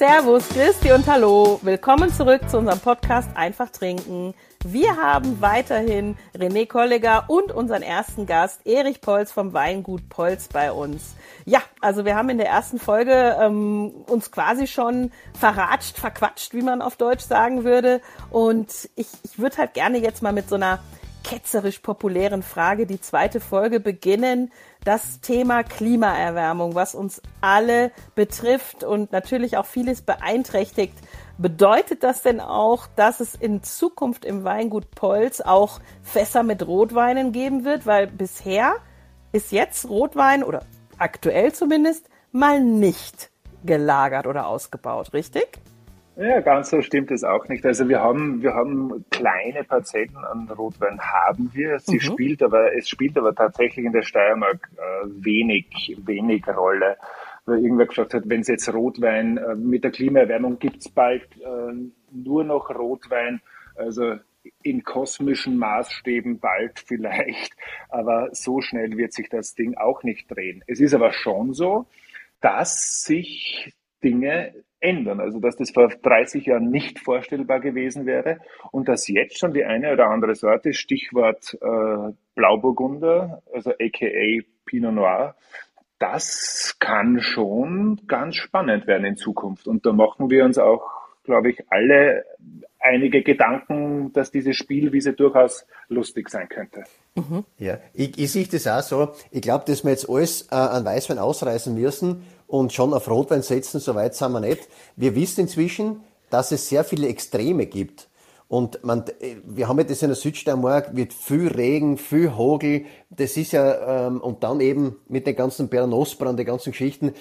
Servus, Christi und Hallo. Willkommen zurück zu unserem Podcast Einfach trinken. Wir haben weiterhin René Kolleger und unseren ersten Gast Erich Polz vom Weingut Polz bei uns. Ja, also wir haben in der ersten Folge ähm, uns quasi schon verratscht, verquatscht, wie man auf Deutsch sagen würde. Und ich, ich würde halt gerne jetzt mal mit so einer ketzerisch populären Frage die zweite Folge beginnen das Thema Klimaerwärmung, was uns alle betrifft und natürlich auch vieles beeinträchtigt. Bedeutet das denn auch, dass es in Zukunft im Weingut Polz auch Fässer mit Rotweinen geben wird? Weil bisher ist jetzt Rotwein oder aktuell zumindest mal nicht gelagert oder ausgebaut, richtig? Ja, ganz so stimmt es auch nicht. Also wir haben, wir haben kleine Parzellen an Rotwein haben wir. Sie mhm. spielt aber, es spielt aber tatsächlich in der Steiermark äh, wenig, wenig Rolle. Weil irgendwer gesagt hat, wenn es jetzt Rotwein äh, mit der Klimaerwärmung gibt's bald äh, nur noch Rotwein. Also in kosmischen Maßstäben bald vielleicht, aber so schnell wird sich das Ding auch nicht drehen. Es ist aber schon so, dass sich Dinge ändern. Also dass das vor 30 Jahren nicht vorstellbar gewesen wäre und dass jetzt schon die eine oder andere Sorte, Stichwort äh, Blauburgunder, also aka Pinot Noir, das kann schon ganz spannend werden in Zukunft. Und da machen wir uns auch, glaube ich, alle einige Gedanken, dass diese Spielwiese durchaus lustig sein könnte. Mhm. Ja, ich, ich sehe das auch so. Ich glaube, dass wir jetzt alles äh, an Weißwein ausreißen müssen und schon auf Rotwein setzen, so weit sind wir nicht. Wir wissen inzwischen, dass es sehr viele Extreme gibt. Und man, wir haben ja das in der Südsteiermark, wird viel Regen, viel Hagel. Das ist ja, ähm, und dann eben mit den ganzen Bernosbrand, den ganzen Geschichten.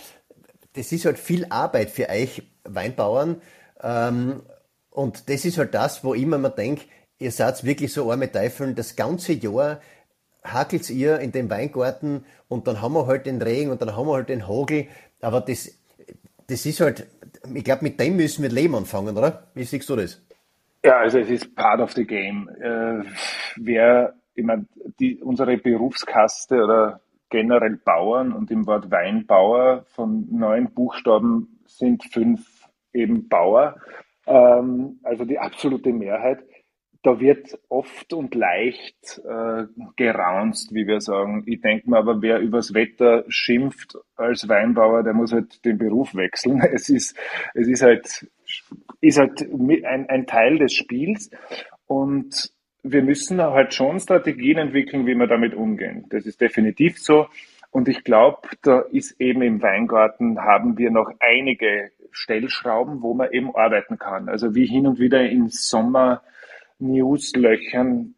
Das ist halt viel Arbeit für euch Weinbauern. Ähm, und das ist halt das, wo immer man denkt, ihr seid wirklich so arme Teufeln, das ganze Jahr hakelt ihr in dem Weingarten und dann haben wir halt den Regen und dann haben wir halt den Hagel. Aber das, das ist halt, ich glaube, mit dem müssen wir Leben anfangen, oder? Wie siehst du das? Ja, also es ist part of the game. Äh, wer, ich meine, unsere Berufskaste oder generell Bauern und im Wort Weinbauer von neun Buchstaben sind fünf eben Bauer. Ähm, also die absolute Mehrheit da wird oft und leicht äh, geraunzt, wie wir sagen. Ich denke mir aber, wer übers Wetter schimpft als Weinbauer, der muss halt den Beruf wechseln. Es ist, es ist halt, ist halt ein, ein Teil des Spiels und wir müssen halt schon Strategien entwickeln, wie wir damit umgehen. Das ist definitiv so. Und ich glaube, da ist eben im Weingarten haben wir noch einige Stellschrauben, wo man eben arbeiten kann. Also wie hin und wieder im Sommer Newslöchern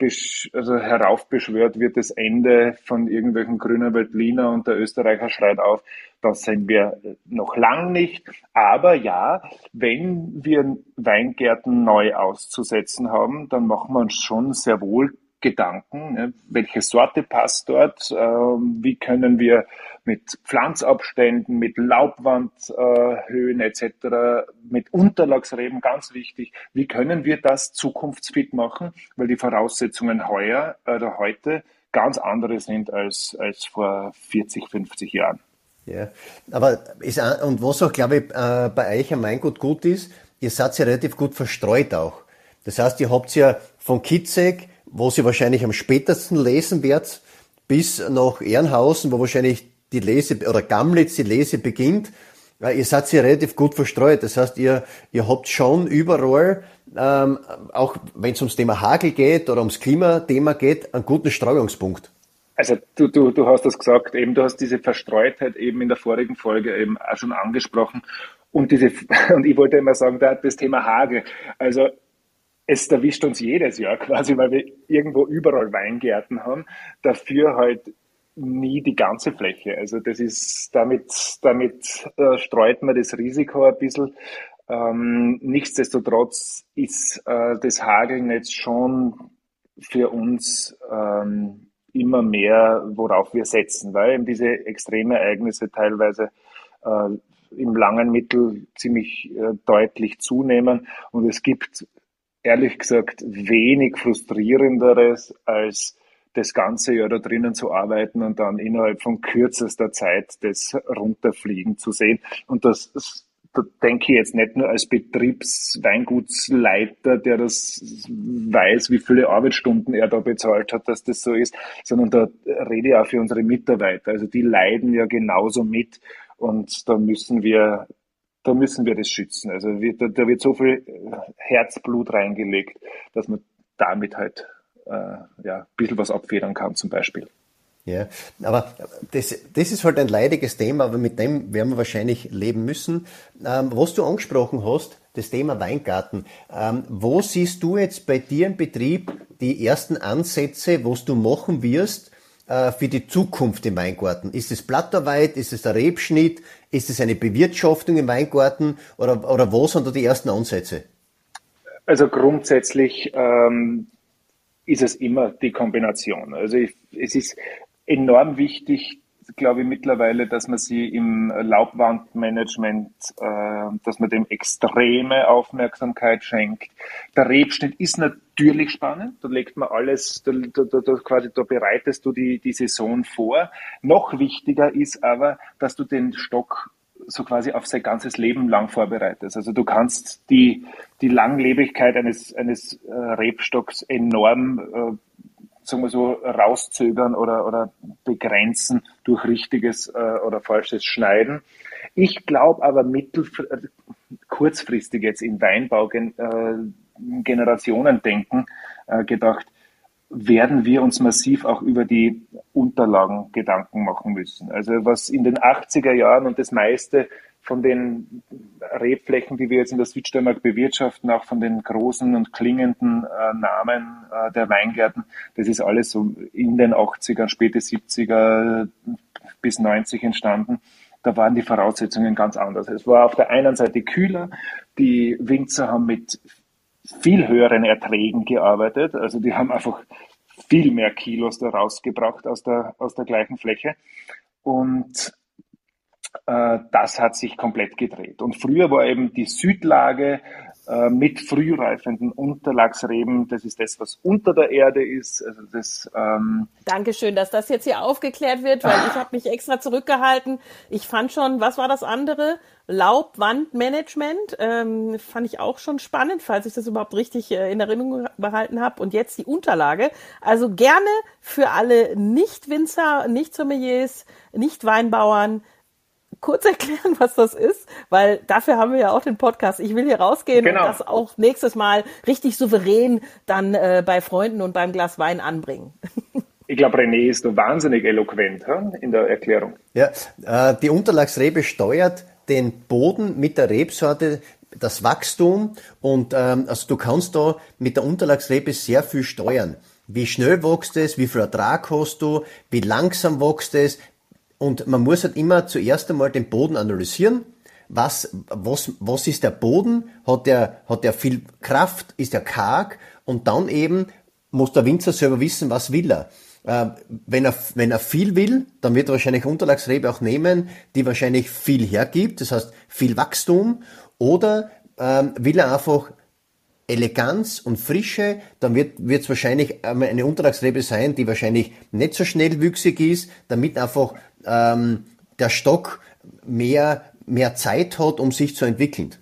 also heraufbeschwört wird das Ende von irgendwelchen grünen Veltliner und der Österreicher schreit auf. Das sind wir noch lang nicht. Aber ja, wenn wir Weingärten neu auszusetzen haben, dann machen wir uns schon sehr wohl Gedanken, ne? welche Sorte passt dort, ähm, wie können wir mit Pflanzabständen, mit Laubwandhöhen äh, etc., mit Unterlagsreben, ganz wichtig, wie können wir das zukunftsfit machen, weil die Voraussetzungen heuer oder heute ganz andere sind als, als vor 40, 50 Jahren. Ja, aber ist, und was auch, glaube ich, äh, bei euch am Weingut gut ist, ihr seid ja relativ gut verstreut auch. Das heißt, ihr habt ja von Kitzek wo sie wahrscheinlich am spätesten lesen wird, bis nach Ehrenhausen, wo wahrscheinlich die Lese, oder Gamlitz die Lese beginnt. Ihr seid ja relativ gut verstreut. Das heißt, ihr, ihr habt schon überall, ähm, auch wenn es ums Thema Hagel geht oder ums Klimathema geht, einen guten Streuungspunkt. Also du, du, du hast das gesagt, eben du hast diese Verstreutheit eben in der vorigen Folge eben auch schon angesprochen. Und diese, und ich wollte immer sagen, das Thema Hagel. Also es erwischt uns jedes Jahr quasi, weil wir irgendwo überall Weingärten haben. Dafür halt nie die ganze Fläche. Also das ist, damit, damit äh, streut man das Risiko ein bisschen. Ähm, nichtsdestotrotz ist äh, das Hagelnetz schon für uns ähm, immer mehr, worauf wir setzen, weil eben diese Extremereignisse teilweise äh, im langen Mittel ziemlich äh, deutlich zunehmen und es gibt ehrlich gesagt wenig frustrierenderes, als das ganze Jahr da drinnen zu arbeiten und dann innerhalb von kürzester Zeit das runterfliegen zu sehen. Und das da denke ich jetzt nicht nur als Betriebsweingutsleiter, der das weiß, wie viele Arbeitsstunden er da bezahlt hat, dass das so ist, sondern da rede ich auch für unsere Mitarbeiter. Also die leiden ja genauso mit und da müssen wir da müssen wir das schützen. Also da, da wird so viel Herzblut reingelegt, dass man damit halt äh, ja, ein bisschen was abfedern kann zum Beispiel. Ja, aber das, das ist halt ein leidiges Thema, aber mit dem werden wir wahrscheinlich leben müssen. Ähm, was du angesprochen hast, das Thema Weingarten. Ähm, wo siehst du jetzt bei dir im Betrieb die ersten Ansätze, was du machen wirst äh, für die Zukunft im Weingarten? Ist es Blatterweit? Ist es der Rebschnitt? Ist es eine Bewirtschaftung im Weingarten? Oder, oder wo sind da die ersten Ansätze? Also grundsätzlich ähm, ist es immer die Kombination. Also ich, es ist enorm wichtig, glaube ich, mittlerweile, dass man sie im Laubwandmanagement, äh, dass man dem extreme Aufmerksamkeit schenkt. Der Rebschnitt ist natürlich spannend. Da legt man alles, da, da, da, quasi, da bereitest du die, die Saison vor. Noch wichtiger ist aber, dass du den Stock so quasi auf sein ganzes Leben lang vorbereitest. Also du kannst die, die Langlebigkeit eines, eines äh, Rebstocks enorm äh, sagen wir so, rauszögern oder, oder begrenzen durch richtiges äh, oder falsches Schneiden. Ich glaube aber mittel, äh, kurzfristig jetzt in Weinbau äh, Generationen denken äh, gedacht, werden wir uns massiv auch über die Unterlagen Gedanken machen müssen. Also was in den 80er Jahren und das meiste von den Rebflächen, die wir jetzt in der Südsteiermark bewirtschaften, auch von den großen und klingenden äh, Namen äh, der Weingärten, das ist alles so in den 80er, späte 70er bis 90 entstanden. Da waren die Voraussetzungen ganz anders. Es war auf der einen Seite kühler, die Winzer haben mit viel höheren Erträgen gearbeitet, also die haben einfach viel mehr Kilos da rausgebracht aus der, aus der gleichen Fläche. Und äh, das hat sich komplett gedreht. Und früher war eben die Südlage mit frühreifenden Unterlagsreben, das ist das, was unter der Erde ist. Also das, ähm Dankeschön, dass das jetzt hier aufgeklärt wird, weil ich habe mich extra zurückgehalten. Ich fand schon, was war das andere? Laubwandmanagement ähm, fand ich auch schon spannend, falls ich das überhaupt richtig äh, in Erinnerung behalten habe. Und jetzt die Unterlage. Also gerne für alle Nicht-Winzer, Nicht-Sommeliers, Nicht-Weinbauern kurz erklären, was das ist? Weil dafür haben wir ja auch den Podcast. Ich will hier rausgehen genau. und das auch nächstes Mal richtig souverän dann äh, bei Freunden und beim Glas Wein anbringen. Ich glaube, René ist da wahnsinnig eloquent hm, in der Erklärung. Ja, äh, die Unterlagsrebe steuert den Boden mit der Rebsorte das Wachstum und ähm, also du kannst da mit der Unterlagsrebe sehr viel steuern. Wie schnell wächst es, wie viel Ertrag hast du, wie langsam wächst es, und man muss halt immer zuerst einmal den Boden analysieren. Was, was, was ist der Boden? Hat der, hat der viel Kraft? Ist der karg? Und dann eben muss der Winzer selber wissen, was will er. Äh, wenn er, wenn er viel will, dann wird er wahrscheinlich Unterlagsrebe auch nehmen, die wahrscheinlich viel hergibt, das heißt viel Wachstum, oder ähm, will er einfach Eleganz und Frische, dann wird es wahrscheinlich eine Unterlagsrebe sein, die wahrscheinlich nicht so schnell wüchsig ist, damit einfach ähm, der Stock mehr, mehr Zeit hat, um sich zu entwickeln.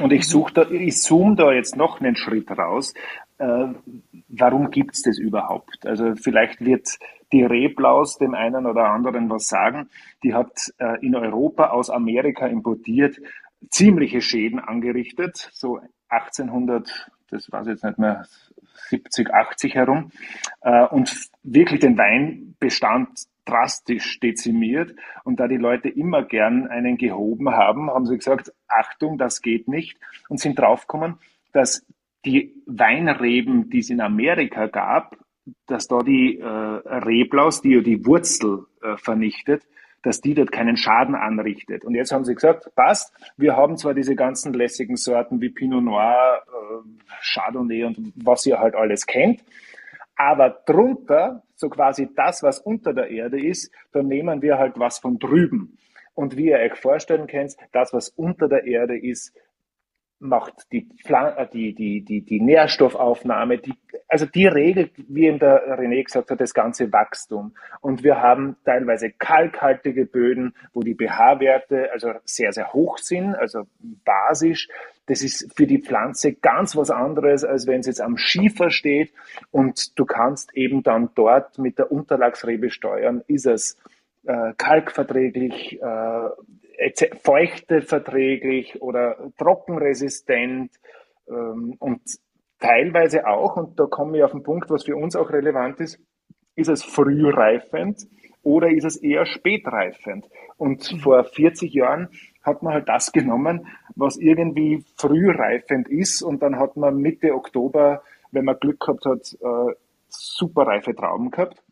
Und ich suche da, ich zoome da jetzt noch einen Schritt raus. Äh, warum gibt's das überhaupt? Also vielleicht wird die Reblaus dem einen oder anderen was sagen. Die hat äh, in Europa aus Amerika importiert, ziemliche Schäden angerichtet, so 1800, das ich jetzt nicht mehr, 70, 80 herum, äh, und wirklich den Weinbestand drastisch dezimiert. Und da die Leute immer gern einen gehoben haben, haben sie gesagt, Achtung, das geht nicht. Und sind draufgekommen, dass die Weinreben, die es in Amerika gab, dass da die äh, Reblaus, die ja die Wurzel äh, vernichtet, dass die dort keinen Schaden anrichtet. Und jetzt haben sie gesagt, passt, wir haben zwar diese ganzen lässigen Sorten wie Pinot Noir, äh, Chardonnay und was ihr halt alles kennt, aber drunter, so quasi das, was unter der Erde ist, da nehmen wir halt was von drüben. Und wie ihr euch vorstellen könnt, das, was unter der Erde ist, macht die, äh, die, die, die, die Nährstoffaufnahme, die, also die regelt, wie eben der René gesagt hat, das ganze Wachstum. Und wir haben teilweise kalkhaltige Böden, wo die pH-Werte also sehr, sehr hoch sind, also basisch. Das ist für die Pflanze ganz was anderes, als wenn es jetzt am Schiefer steht. Und du kannst eben dann dort mit der Unterlagsrebe steuern, ist es äh, kalkverträglich, äh, feuchteverträglich oder trockenresistent ähm, und teilweise auch, und da komme ich auf den Punkt, was für uns auch relevant ist, ist es frühreifend oder ist es eher spätreifend? Und mhm. vor 40 Jahren hat man halt das genommen, was irgendwie frühreifend ist und dann hat man Mitte Oktober, wenn man Glück gehabt hat, äh, superreife Trauben gehabt.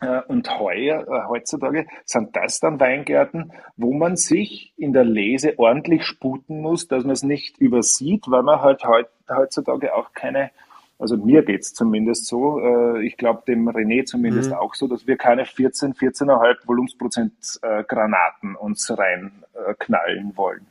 Äh, und heuer, äh, heutzutage sind das dann Weingärten, wo man sich in der Lese ordentlich sputen muss, dass man es nicht übersieht, weil man halt heutzutage auch keine, also mir geht's zumindest so, äh, ich glaube dem René zumindest mhm. auch so, dass wir keine 14, 14,5 Volumensprozent Granaten uns reinknallen wollen.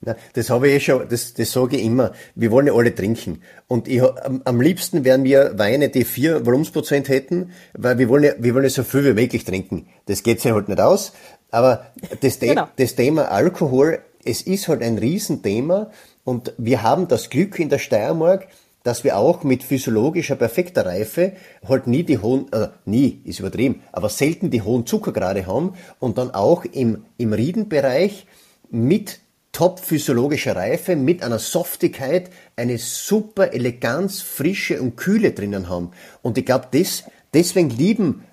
Na, das habe ich eh schon, das, das sage ich immer. Wir wollen ja alle trinken. Und ich, am, am liebsten wären wir Weine, die vier Volumensprozent hätten, weil wir wollen ja, wir wollen ja so viel wie möglich trinken. Das geht sich halt nicht aus. Aber das, genau. das Thema Alkohol, es ist halt ein Riesenthema und wir haben das Glück in der Steiermark, dass wir auch mit physiologischer perfekter Reife halt nie die hohen, äh, nie ist übertrieben, aber selten die hohen Zuckergrade haben und dann auch im, im Riedenbereich mit top physiologischer Reife mit einer Softigkeit eine super Eleganz, Frische und Kühle drinnen haben. Und ich glaube, das, deswegen lieben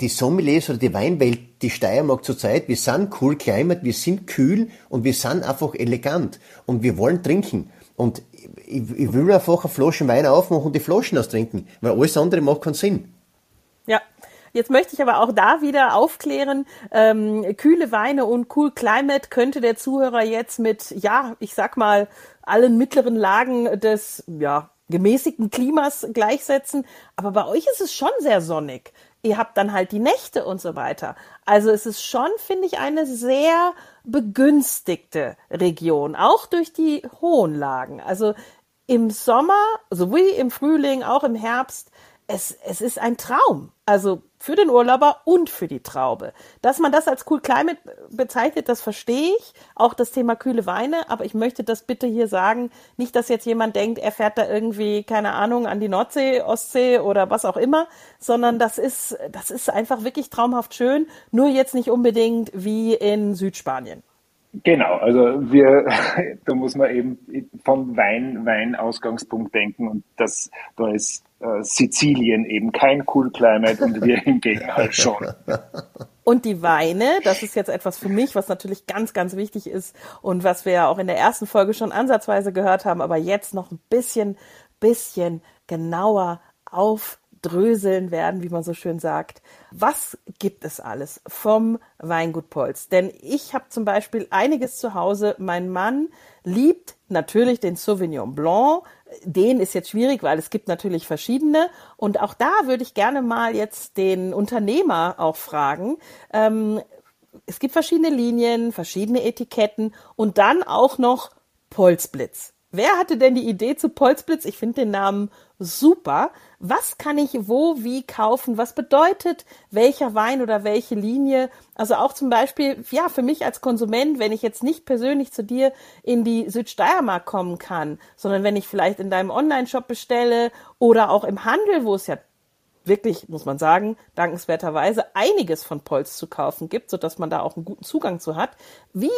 die Sommeliers oder die Weinwelt die Steiermark zurzeit. Wir sind cool climate, wir sind kühl und wir sind einfach elegant und wir wollen trinken. Und ich, ich will einfach eine Flasche Wein aufmachen und die Flaschen austrinken, weil alles andere macht keinen Sinn. Jetzt möchte ich aber auch da wieder aufklären, ähm, kühle Weine und Cool Climate könnte der Zuhörer jetzt mit, ja, ich sag mal, allen mittleren Lagen des, ja, gemäßigten Klimas gleichsetzen. Aber bei euch ist es schon sehr sonnig. Ihr habt dann halt die Nächte und so weiter. Also es ist schon, finde ich, eine sehr begünstigte Region, auch durch die hohen Lagen. Also im Sommer, sowie im Frühling, auch im Herbst, es, es ist ein Traum. Also für den Urlauber und für die Traube. Dass man das als Cool Climate bezeichnet, das verstehe ich. Auch das Thema kühle Weine. Aber ich möchte das bitte hier sagen. Nicht, dass jetzt jemand denkt, er fährt da irgendwie, keine Ahnung, an die Nordsee, Ostsee oder was auch immer, sondern das ist, das ist einfach wirklich traumhaft schön. Nur jetzt nicht unbedingt wie in Südspanien. Genau, also wir, da muss man eben vom Wein, Wein-Ausgangspunkt denken und das, da ist Sizilien eben kein Cool Climate und wir hingegen halt schon. Und die Weine, das ist jetzt etwas für mich, was natürlich ganz, ganz wichtig ist und was wir ja auch in der ersten Folge schon ansatzweise gehört haben, aber jetzt noch ein bisschen, bisschen genauer auf dröseln werden, wie man so schön sagt. Was gibt es alles vom Weingut Polz? Denn ich habe zum Beispiel einiges zu Hause. Mein Mann liebt natürlich den Sauvignon Blanc. Den ist jetzt schwierig, weil es gibt natürlich verschiedene. Und auch da würde ich gerne mal jetzt den Unternehmer auch fragen. Ähm, es gibt verschiedene Linien, verschiedene Etiketten und dann auch noch Polzblitz. Wer hatte denn die Idee zu Polzblitz? Ich finde den Namen super. Was kann ich wo, wie kaufen? Was bedeutet welcher Wein oder welche Linie? Also auch zum Beispiel, ja, für mich als Konsument, wenn ich jetzt nicht persönlich zu dir in die Südsteiermark kommen kann, sondern wenn ich vielleicht in deinem Online-Shop bestelle oder auch im Handel, wo es ja wirklich, muss man sagen, dankenswerterweise einiges von Polz zu kaufen gibt, sodass man da auch einen guten Zugang zu hat. Wie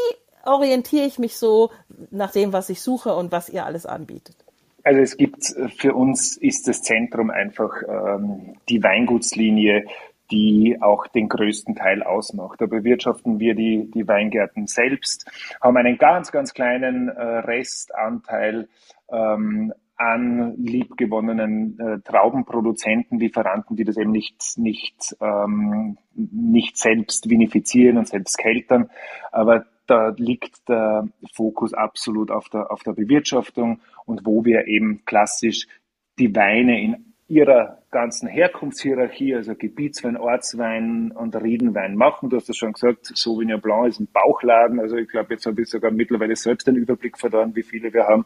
orientiere ich mich so nach dem, was ich suche und was ihr alles anbietet? Also es gibt für uns ist das Zentrum einfach ähm, die Weingutslinie, die auch den größten Teil ausmacht. Da bewirtschaften wir die, die Weingärten selbst, haben einen ganz, ganz kleinen äh, Restanteil ähm, an liebgewonnenen äh, Traubenproduzenten, Lieferanten, die das eben nicht, nicht, ähm, nicht selbst vinifizieren und selbst keltern. Aber da liegt der Fokus absolut auf der, auf der Bewirtschaftung und wo wir eben klassisch die Weine in ihrer ganzen Herkunftshierarchie, also Gebietswein, Ortswein und Riedenwein machen. Du hast das schon gesagt, Sauvignon Blanc ist ein Bauchladen. Also ich glaube, jetzt habe ich sogar mittlerweile selbst den Überblick verloren, wie viele wir haben.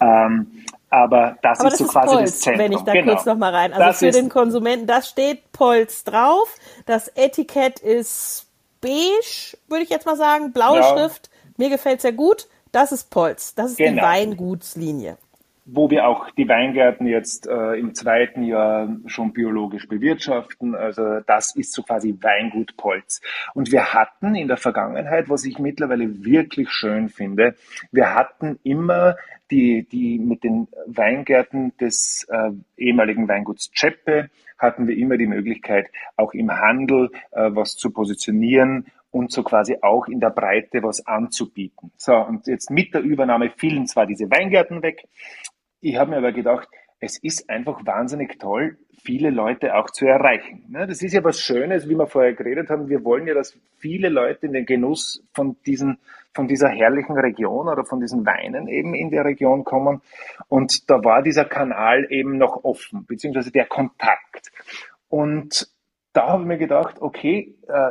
Ähm, aber das aber ist das so ist quasi Polz, das Zentrum. Wenn ich da genau. kurz noch mal rein. Also das für den Konsumenten, das steht Polz drauf. Das Etikett ist beige, würde ich jetzt mal sagen, blaue ja. Schrift. Mir gefällt sehr gut. Das ist Polz. Das ist genau. die Weingutslinie wo wir auch die Weingärten jetzt äh, im zweiten Jahr schon biologisch bewirtschaften. Also das ist so quasi Weingut Polz. Und wir hatten in der Vergangenheit, was ich mittlerweile wirklich schön finde, wir hatten immer die, die mit den Weingärten des äh, ehemaligen Weinguts Czeppe hatten wir immer die Möglichkeit, auch im Handel äh, was zu positionieren und so quasi auch in der Breite was anzubieten. So, und jetzt mit der Übernahme fielen zwar diese Weingärten weg, ich habe mir aber gedacht, es ist einfach wahnsinnig toll, viele Leute auch zu erreichen. Ne, das ist ja was Schönes, wie wir vorher geredet haben. Wir wollen ja, dass viele Leute in den Genuss von diesen, von dieser herrlichen Region oder von diesen Weinen eben in der Region kommen. Und da war dieser Kanal eben noch offen, beziehungsweise der Kontakt. Und da habe ich mir gedacht, okay, äh,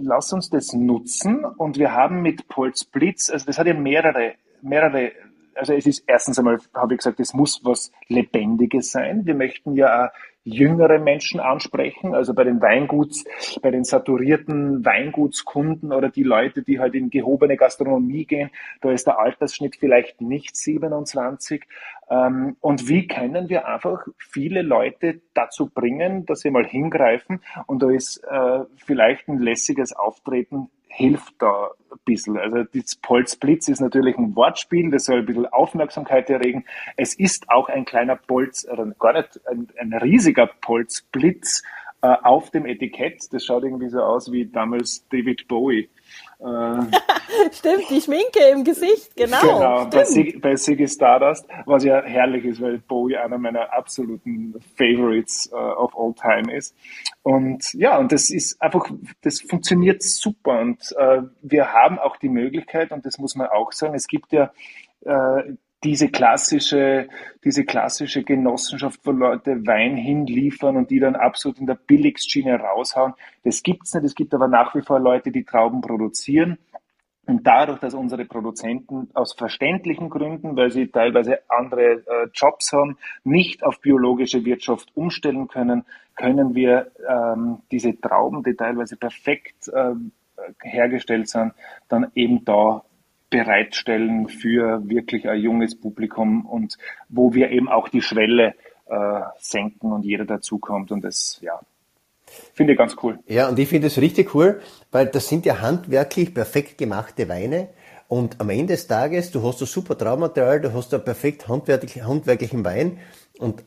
lass uns das nutzen. Und wir haben mit Polz Blitz, also das hat ja mehrere, mehrere also es ist erstens einmal, habe ich gesagt, es muss was Lebendiges sein. Wir möchten ja auch jüngere Menschen ansprechen, also bei den Weinguts, bei den saturierten Weingutskunden oder die Leute, die halt in gehobene Gastronomie gehen, da ist der Altersschnitt vielleicht nicht 27. Ähm, und wie können wir einfach viele Leute dazu bringen, dass sie mal hingreifen und da ist äh, vielleicht ein lässiges Auftreten hilft da ein bisschen. Also das Polzblitz ist natürlich ein Wortspiel, das soll ein bisschen Aufmerksamkeit erregen. Es ist auch ein kleiner Polz, gar nicht ein, ein riesiger Polzblitz äh, auf dem Etikett. Das schaut irgendwie so aus wie damals David Bowie. Äh, stimmt, die Schminke im Gesicht, genau. Genau, bei, Sig bei Siggy Stardust, was ja herrlich ist, weil Bowie einer meiner absoluten Favorites uh, of all time ist. Und ja, und das ist einfach, das funktioniert super. Und uh, wir haben auch die Möglichkeit, und das muss man auch sagen, es gibt ja uh, diese klassische, diese klassische Genossenschaft, wo Leute Wein hinliefern und die dann absolut in der Billigschiene raushauen. Das gibt's nicht. Es gibt aber nach wie vor Leute, die Trauben produzieren. Und dadurch, dass unsere Produzenten aus verständlichen Gründen, weil sie teilweise andere äh, Jobs haben, nicht auf biologische Wirtschaft umstellen können, können wir ähm, diese Trauben, die teilweise perfekt äh, hergestellt sind, dann eben da bereitstellen für wirklich ein junges Publikum und wo wir eben auch die Schwelle äh, senken und jeder dazukommt und das, ja, finde ich ganz cool. Ja, und ich finde es richtig cool, weil das sind ja handwerklich perfekt gemachte Weine und am Ende des Tages, du hast ein super Traumaterial, du hast einen perfekt handwerklichen Wein und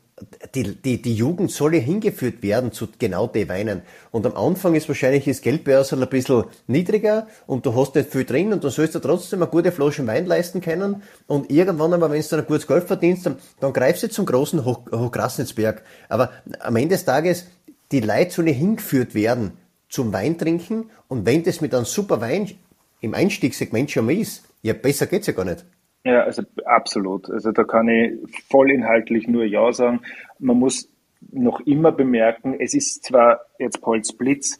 die, die, die Jugend soll ja hingeführt werden zu genau den Weinen. Und am Anfang ist wahrscheinlich das Geldbörsel ein bisschen niedriger und du hast nicht viel drin und du sollst dir trotzdem eine gute Flasche Wein leisten können. Und irgendwann einmal, wenn du dann ein gutes Geld verdienst, dann, dann greifst du zum großen Hoch, Hochgrasnitzberg. Aber am Ende des Tages, die Leute sollen hingeführt werden zum Weintrinken und wenn das mit einem super Wein im Einstiegssegment schon mal ist, ja, besser geht's ja gar nicht. Ja, also absolut. Also da kann ich vollinhaltlich nur Ja sagen. Man muss noch immer bemerken, es ist zwar jetzt Polz Blitz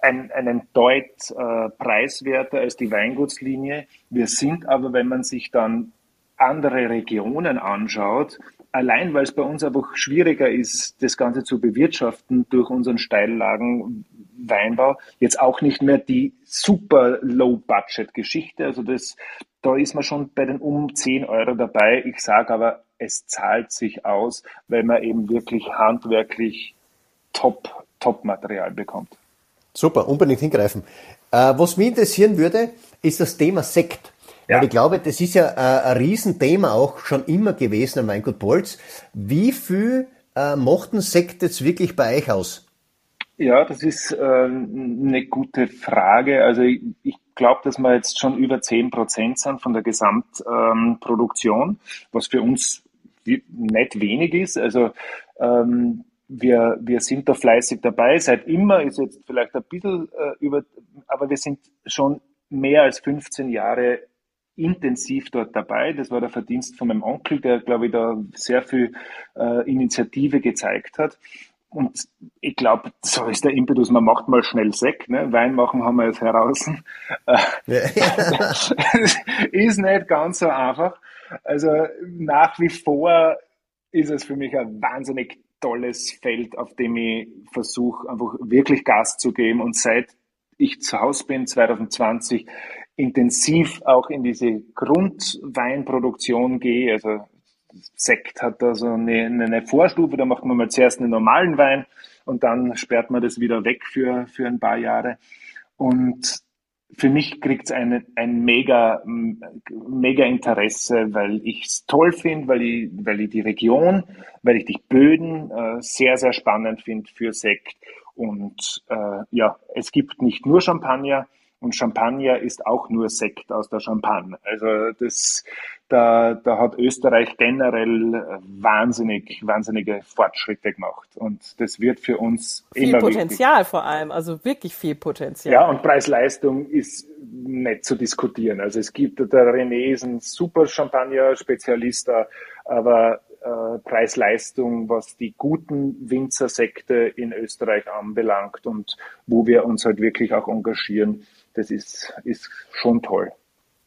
ein, einen Deut äh, preiswerter als die Weingutslinie. Wir sind aber, wenn man sich dann andere Regionen anschaut, allein weil es bei uns einfach schwieriger ist, das Ganze zu bewirtschaften durch unseren Steillagen Weinbau, jetzt auch nicht mehr die super Low-Budget-Geschichte. Also das, da ist man schon bei den um 10 Euro dabei. Ich sage aber, es zahlt sich aus, weil man eben wirklich handwerklich top, top Material bekommt. Super, unbedingt hingreifen. Äh, was mich interessieren würde, ist das Thema Sekt. Ja. Weil ich glaube, das ist ja äh, ein Riesenthema auch schon immer gewesen am Weingut Bolz. Wie viel äh, macht ein Sekt jetzt wirklich bei euch aus? Ja, das ist äh, eine gute Frage. Also ich, glaube, dass wir jetzt schon über 10 Prozent sind von der Gesamtproduktion, ähm, was für uns nicht wenig ist. Also ähm, wir, wir sind da fleißig dabei. Seit immer ist jetzt vielleicht ein bisschen äh, über, aber wir sind schon mehr als 15 Jahre intensiv dort dabei. Das war der Verdienst von meinem Onkel, der, glaube ich, da sehr viel äh, Initiative gezeigt hat. Und ich glaube, so ist der Impetus, man macht mal schnell Sekt, ne? Wein machen haben wir jetzt heraus. ist nicht ganz so einfach. Also nach wie vor ist es für mich ein wahnsinnig tolles Feld, auf dem ich versuche, einfach wirklich Gas zu geben. Und seit ich zu Hause bin, 2020, intensiv auch in diese Grundweinproduktion gehe. Also Sekt hat da so eine, eine Vorstufe, da macht man mal zuerst einen normalen Wein und dann sperrt man das wieder weg für, für ein paar Jahre. Und für mich kriegt es ein, ein mega, mega Interesse, weil ich es toll finde, weil ich, weil ich die Region, weil ich die Böden äh, sehr, sehr spannend finde für Sekt. Und äh, ja, es gibt nicht nur Champagner, und Champagner ist auch nur Sekt aus der Champagne. Also das, da, da hat Österreich generell wahnsinnig, wahnsinnige Fortschritte gemacht. Und das wird für uns viel immer Potenzial wichtig. vor allem, also wirklich viel Potenzial. Ja, und Preis-Leistung ist nicht zu diskutieren. Also es gibt, der René ist ein super Champagner-Spezialist, aber äh, Preis-Leistung, was die guten Winzersekte in Österreich anbelangt und wo wir uns halt wirklich auch engagieren, das ist, ist schon toll.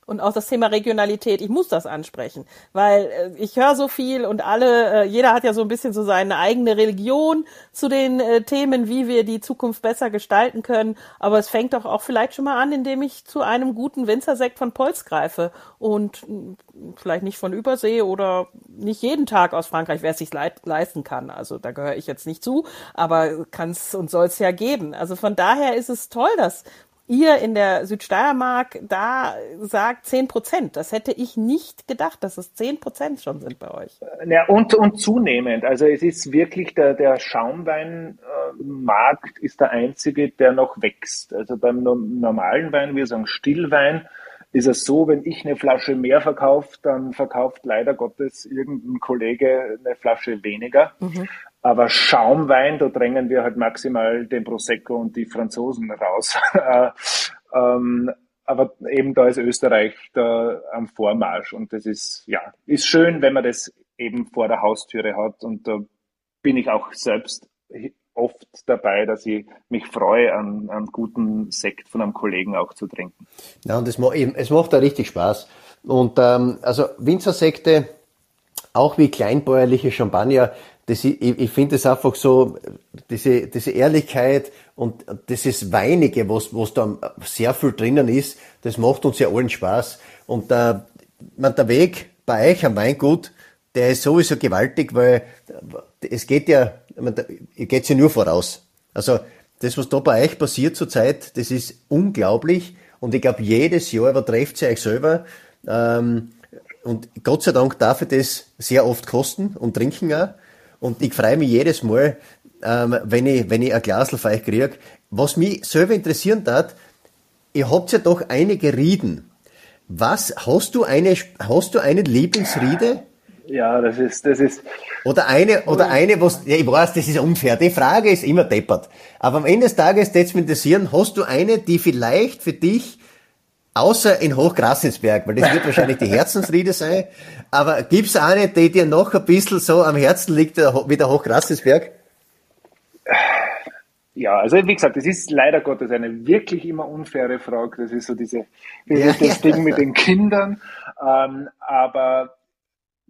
Und auch das Thema Regionalität, ich muss das ansprechen, weil äh, ich höre so viel und alle, äh, jeder hat ja so ein bisschen so seine eigene Religion zu den äh, Themen, wie wir die Zukunft besser gestalten können. Aber es fängt doch auch vielleicht schon mal an, indem ich zu einem guten Winzersekt von Polz greife und mh, vielleicht nicht von Übersee oder nicht jeden Tag aus Frankreich, wer es sich leisten kann. Also da gehöre ich jetzt nicht zu, aber kann es und soll es ja geben. Also von daher ist es toll, dass ihr in der Südsteiermark da sagt 10 Prozent. Das hätte ich nicht gedacht, dass es 10 Prozent schon sind bei euch. Ja, und, und zunehmend. Also es ist wirklich der, der Schaumweinmarkt ist der einzige, der noch wächst. Also beim normalen Wein, wir sagen Stillwein, ist es so, wenn ich eine Flasche mehr verkaufe, dann verkauft leider Gottes irgendein Kollege eine Flasche weniger. Mhm. Aber Schaumwein, da drängen wir halt maximal den Prosecco und die Franzosen raus. Äh, ähm, aber eben da ist Österreich da am Vormarsch und das ist, ja, ist schön, wenn man das eben vor der Haustüre hat und da bin ich auch selbst oft dabei, dass ich mich freue, an, an guten Sekt von einem Kollegen auch zu trinken. Ja, und es, es macht da richtig Spaß. Und ähm, also Winzersekte, auch wie kleinbäuerliche Champagner, das, ich, ich finde es einfach so, diese, diese Ehrlichkeit und dieses Weinige, was, was da sehr viel drinnen ist, das macht uns ja allen Spaß. Und der, man, der Weg bei euch am Weingut, der ist sowieso gewaltig, weil es geht ja, man, geht's ja nur voraus. Also das, was da bei euch passiert zurzeit, das ist unglaublich. Und ich glaube, jedes Jahr übertrefft ihr euch selber. Ähm, und Gott sei Dank darf ich das sehr oft kosten und trinken auch. Und ich freue mich jedes Mal, ähm, wenn, ich, wenn ich ein Glas für euch kriege. Was mich selber interessieren hat, ihr habt ja doch einige Rieden. Was, hast du eine, hast du eine Lieblingsriede? Ja, das ist, das ist. Oder eine, oder eine, was, ja, ich weiß, das ist unfair. Die Frage ist immer deppert. Aber am Ende des Tages, das mich interessieren, hast du eine, die vielleicht für dich Außer in Hochgrassensberg, weil das wird wahrscheinlich die Herzensriede sein. Aber gibt's eine, die dir noch ein bisschen so am Herzen liegt wie der Hochgrassensberg? Ja, also wie gesagt, das ist leider Gottes eine wirklich immer unfaire Frage. Das ist so diese, ja, das ja. Ding mit den Kindern. Ähm, aber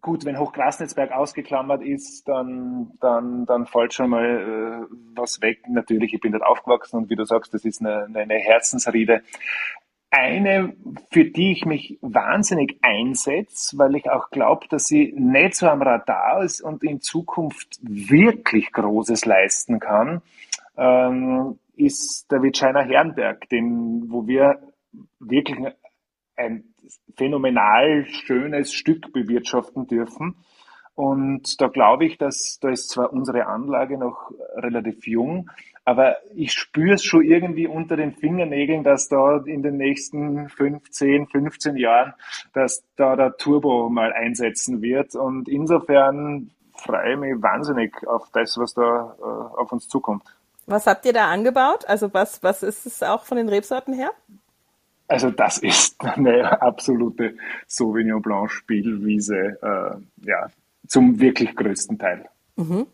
gut, wenn Hochgrasnetzberg ausgeklammert ist, dann, dann, dann fällt schon mal äh, was weg. Natürlich, ich bin dort aufgewachsen und wie du sagst, das ist eine, eine Herzensriede eine, für die ich mich wahnsinnig einsetze, weil ich auch glaube, dass sie nicht so am Radar ist und in Zukunft wirklich Großes leisten kann, ähm, ist der Vagina Herrenberg, den, wo wir wirklich ein phänomenal schönes Stück bewirtschaften dürfen. Und da glaube ich, dass da ist zwar unsere Anlage noch relativ jung, aber ich spüre es schon irgendwie unter den Fingernägeln, dass da in den nächsten 15, 15 Jahren, dass da der Turbo mal einsetzen wird. Und insofern freue ich mich wahnsinnig auf das, was da äh, auf uns zukommt. Was habt ihr da angebaut? Also was, was ist es auch von den Rebsorten her? Also das ist eine absolute Sauvignon Blanc Spielwiese, äh, ja, zum wirklich größten Teil. Mhm.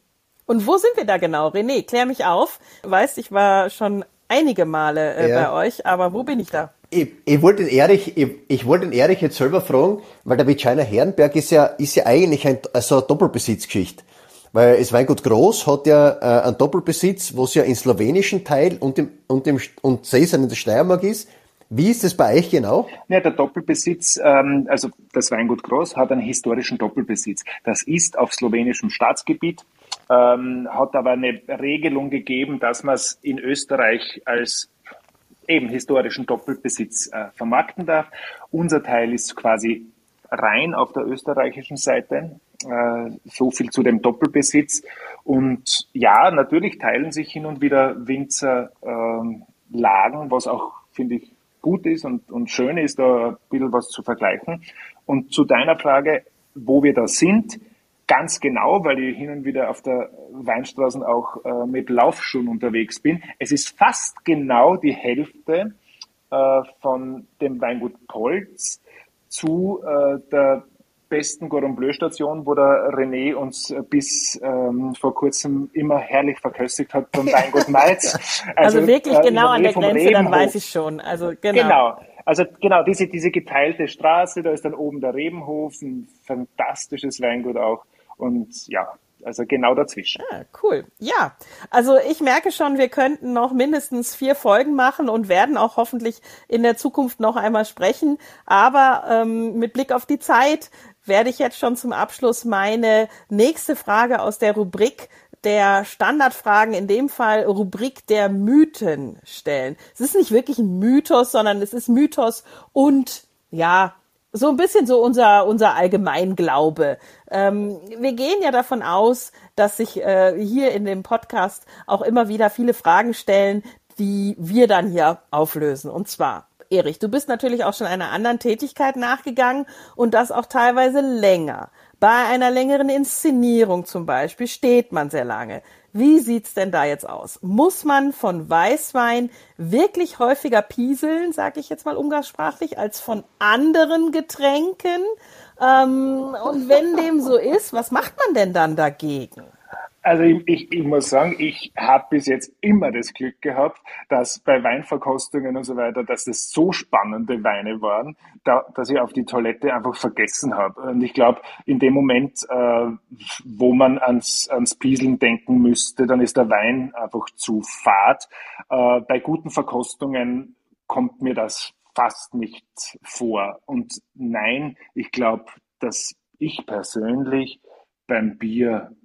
Und wo sind wir da genau? René, klär mich auf. Du weißt, ich war schon einige Male äh, ja. bei euch, aber wo bin ich da? Ich, ich wollte den Erich, ich, ich wollte den Erich jetzt selber fragen, weil der Vagina Herrenberg ist ja, ist ja eigentlich ein, also eine Doppelbesitzgeschichte. Weil es Weingut Groß hat ja äh, einen Doppelbesitz, wo es ja im slowenischen Teil und im, und im, und Cäsar in der Steiermark ist. Wie ist es bei euch genau? Ja, der Doppelbesitz, ähm, also das Weingut Groß hat einen historischen Doppelbesitz. Das ist auf slowenischem Staatsgebiet, ähm, hat aber eine Regelung gegeben, dass man es in Österreich als eben historischen Doppelbesitz äh, vermarkten darf. Unser Teil ist quasi rein auf der österreichischen Seite. Äh, so viel zu dem Doppelbesitz. Und ja, natürlich teilen sich hin und wieder Winzer äh, Lagen, was auch, finde ich, gut ist und, und schön ist, da ein bisschen was zu vergleichen. Und zu deiner Frage, wo wir da sind, ganz genau, weil ich hin und wieder auf der Weinstraße auch äh, mit Laufschuhen unterwegs bin. Es ist fast genau die Hälfte äh, von dem Weingut Polz zu äh, der besten Cordon Bleu Station, wo der René uns bis ähm, vor kurzem immer herrlich verköstigt hat vom Weingut Mainz. Also, also wirklich äh, genau an der Grenze, Rebenhof. dann weiß ich schon. Also genau. Genau. Also genau, diese, diese geteilte Straße, da ist dann oben der Rebenhof, ein fantastisches Weingut auch. Und ja, also genau dazwischen. Ah, cool. Ja, also ich merke schon, wir könnten noch mindestens vier Folgen machen und werden auch hoffentlich in der Zukunft noch einmal sprechen. Aber ähm, mit Blick auf die Zeit werde ich jetzt schon zum Abschluss meine nächste Frage aus der Rubrik der Standardfragen, in dem Fall Rubrik der Mythen stellen. Es ist nicht wirklich ein Mythos, sondern es ist Mythos und ja, so ein bisschen so unser, unser Allgemeinglaube. Ähm, wir gehen ja davon aus, dass sich äh, hier in dem Podcast auch immer wieder viele Fragen stellen, die wir dann hier auflösen. Und zwar, Erich, du bist natürlich auch schon einer anderen Tätigkeit nachgegangen und das auch teilweise länger. Bei einer längeren Inszenierung zum Beispiel steht man sehr lange. Wie sieht's denn da jetzt aus? Muss man von Weißwein wirklich häufiger pieseln, sage ich jetzt mal umgangssprachlich, als von anderen Getränken? Ähm, und wenn dem so ist, was macht man denn dann dagegen? Also ich, ich, ich muss sagen, ich habe bis jetzt immer das Glück gehabt, dass bei Weinverkostungen und so weiter, dass das so spannende Weine waren, da, dass ich auf die Toilette einfach vergessen habe. Und ich glaube, in dem Moment, äh, wo man ans, ans Pieseln denken müsste, dann ist der Wein einfach zu fad. Äh, bei guten Verkostungen kommt mir das fast nicht vor. Und nein, ich glaube, dass ich persönlich beim Bier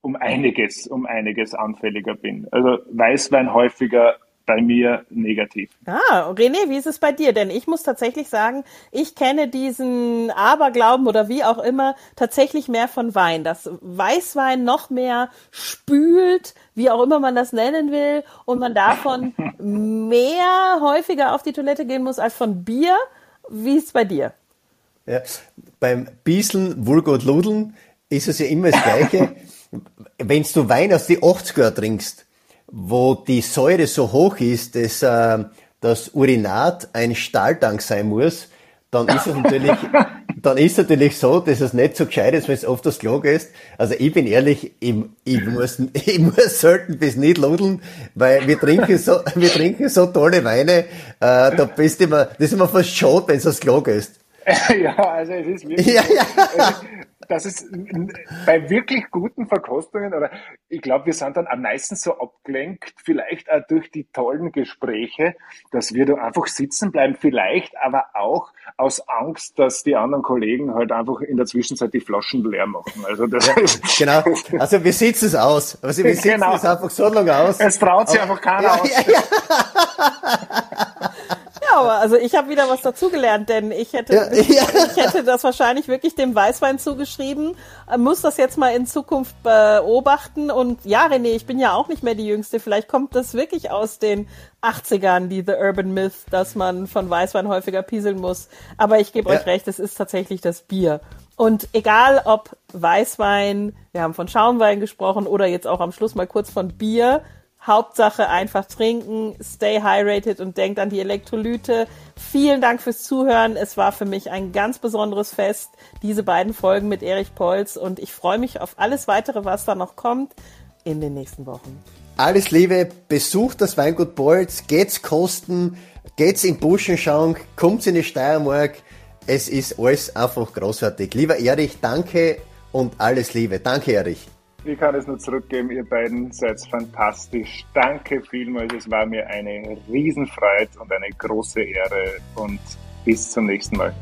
um einiges, um einiges anfälliger bin. Also Weißwein häufiger bei mir negativ. Ah, René, wie ist es bei dir? Denn ich muss tatsächlich sagen, ich kenne diesen Aberglauben oder wie auch immer tatsächlich mehr von Wein, dass Weißwein noch mehr spült, wie auch immer man das nennen will, und man davon mehr häufiger auf die Toilette gehen muss als von Bier. Wie ist es bei dir? Ja, beim Bieseln, Vulgo und Ludeln ist es ja immer das Gleiche. wenn du Wein aus die 80er trinkst, wo die Säure so hoch ist, dass äh, das Urinat ein Stahltank sein muss, dann ist es natürlich, dann ist natürlich so, dass es nicht so gescheit ist, wenn es oft das Klo gehst. Also ich bin ehrlich, ich, ich muss, ich muss selten bis nicht ludeln, weil wir trinken so, wir trinken so tolle Weine, äh, da bist du immer, das ist immer fast schade, wenn du aufs Klo gehst. ja, also es ist wirklich, ja, ja. Dass es bei wirklich guten Verkostungen oder ich glaube, wir sind dann am meisten so abgelenkt, vielleicht auch durch die tollen Gespräche, dass wir da einfach sitzen bleiben, vielleicht aber auch aus Angst, dass die anderen Kollegen halt einfach in der Zwischenzeit die Flaschen leer machen. Also das ja, genau. Also wir sitzen es aus. Also wir sitzen genau. es einfach so lange aus. Es traut sich einfach keiner ja, aus. Ja, aber also ich habe wieder was dazugelernt, denn ich hätte, ja, ja. ich hätte das wahrscheinlich wirklich dem Weißwein zugeschrieben, äh, muss das jetzt mal in Zukunft beobachten und ja, René, ich bin ja auch nicht mehr die Jüngste, vielleicht kommt das wirklich aus den 80ern, die The Urban Myth, dass man von Weißwein häufiger pieseln muss, aber ich gebe ja. euch recht, es ist tatsächlich das Bier. Und egal ob Weißwein, wir haben von Schaumwein gesprochen oder jetzt auch am Schluss mal kurz von Bier, Hauptsache einfach trinken, stay hydrated und denkt an die Elektrolyte. Vielen Dank fürs Zuhören. Es war für mich ein ganz besonderes Fest, diese beiden Folgen mit Erich Polz und ich freue mich auf alles weitere, was da noch kommt in den nächsten Wochen. Alles Liebe, besucht das Weingut Bolz, geht's kosten, geht's in Buschen schauen, kommt in die Steiermark. Es ist alles einfach großartig. Lieber Erich, danke und alles Liebe. Danke, Erich. Ich kann es nur zurückgeben, ihr beiden seid fantastisch. Danke vielmals, es war mir eine Riesenfreude und eine große Ehre und bis zum nächsten Mal.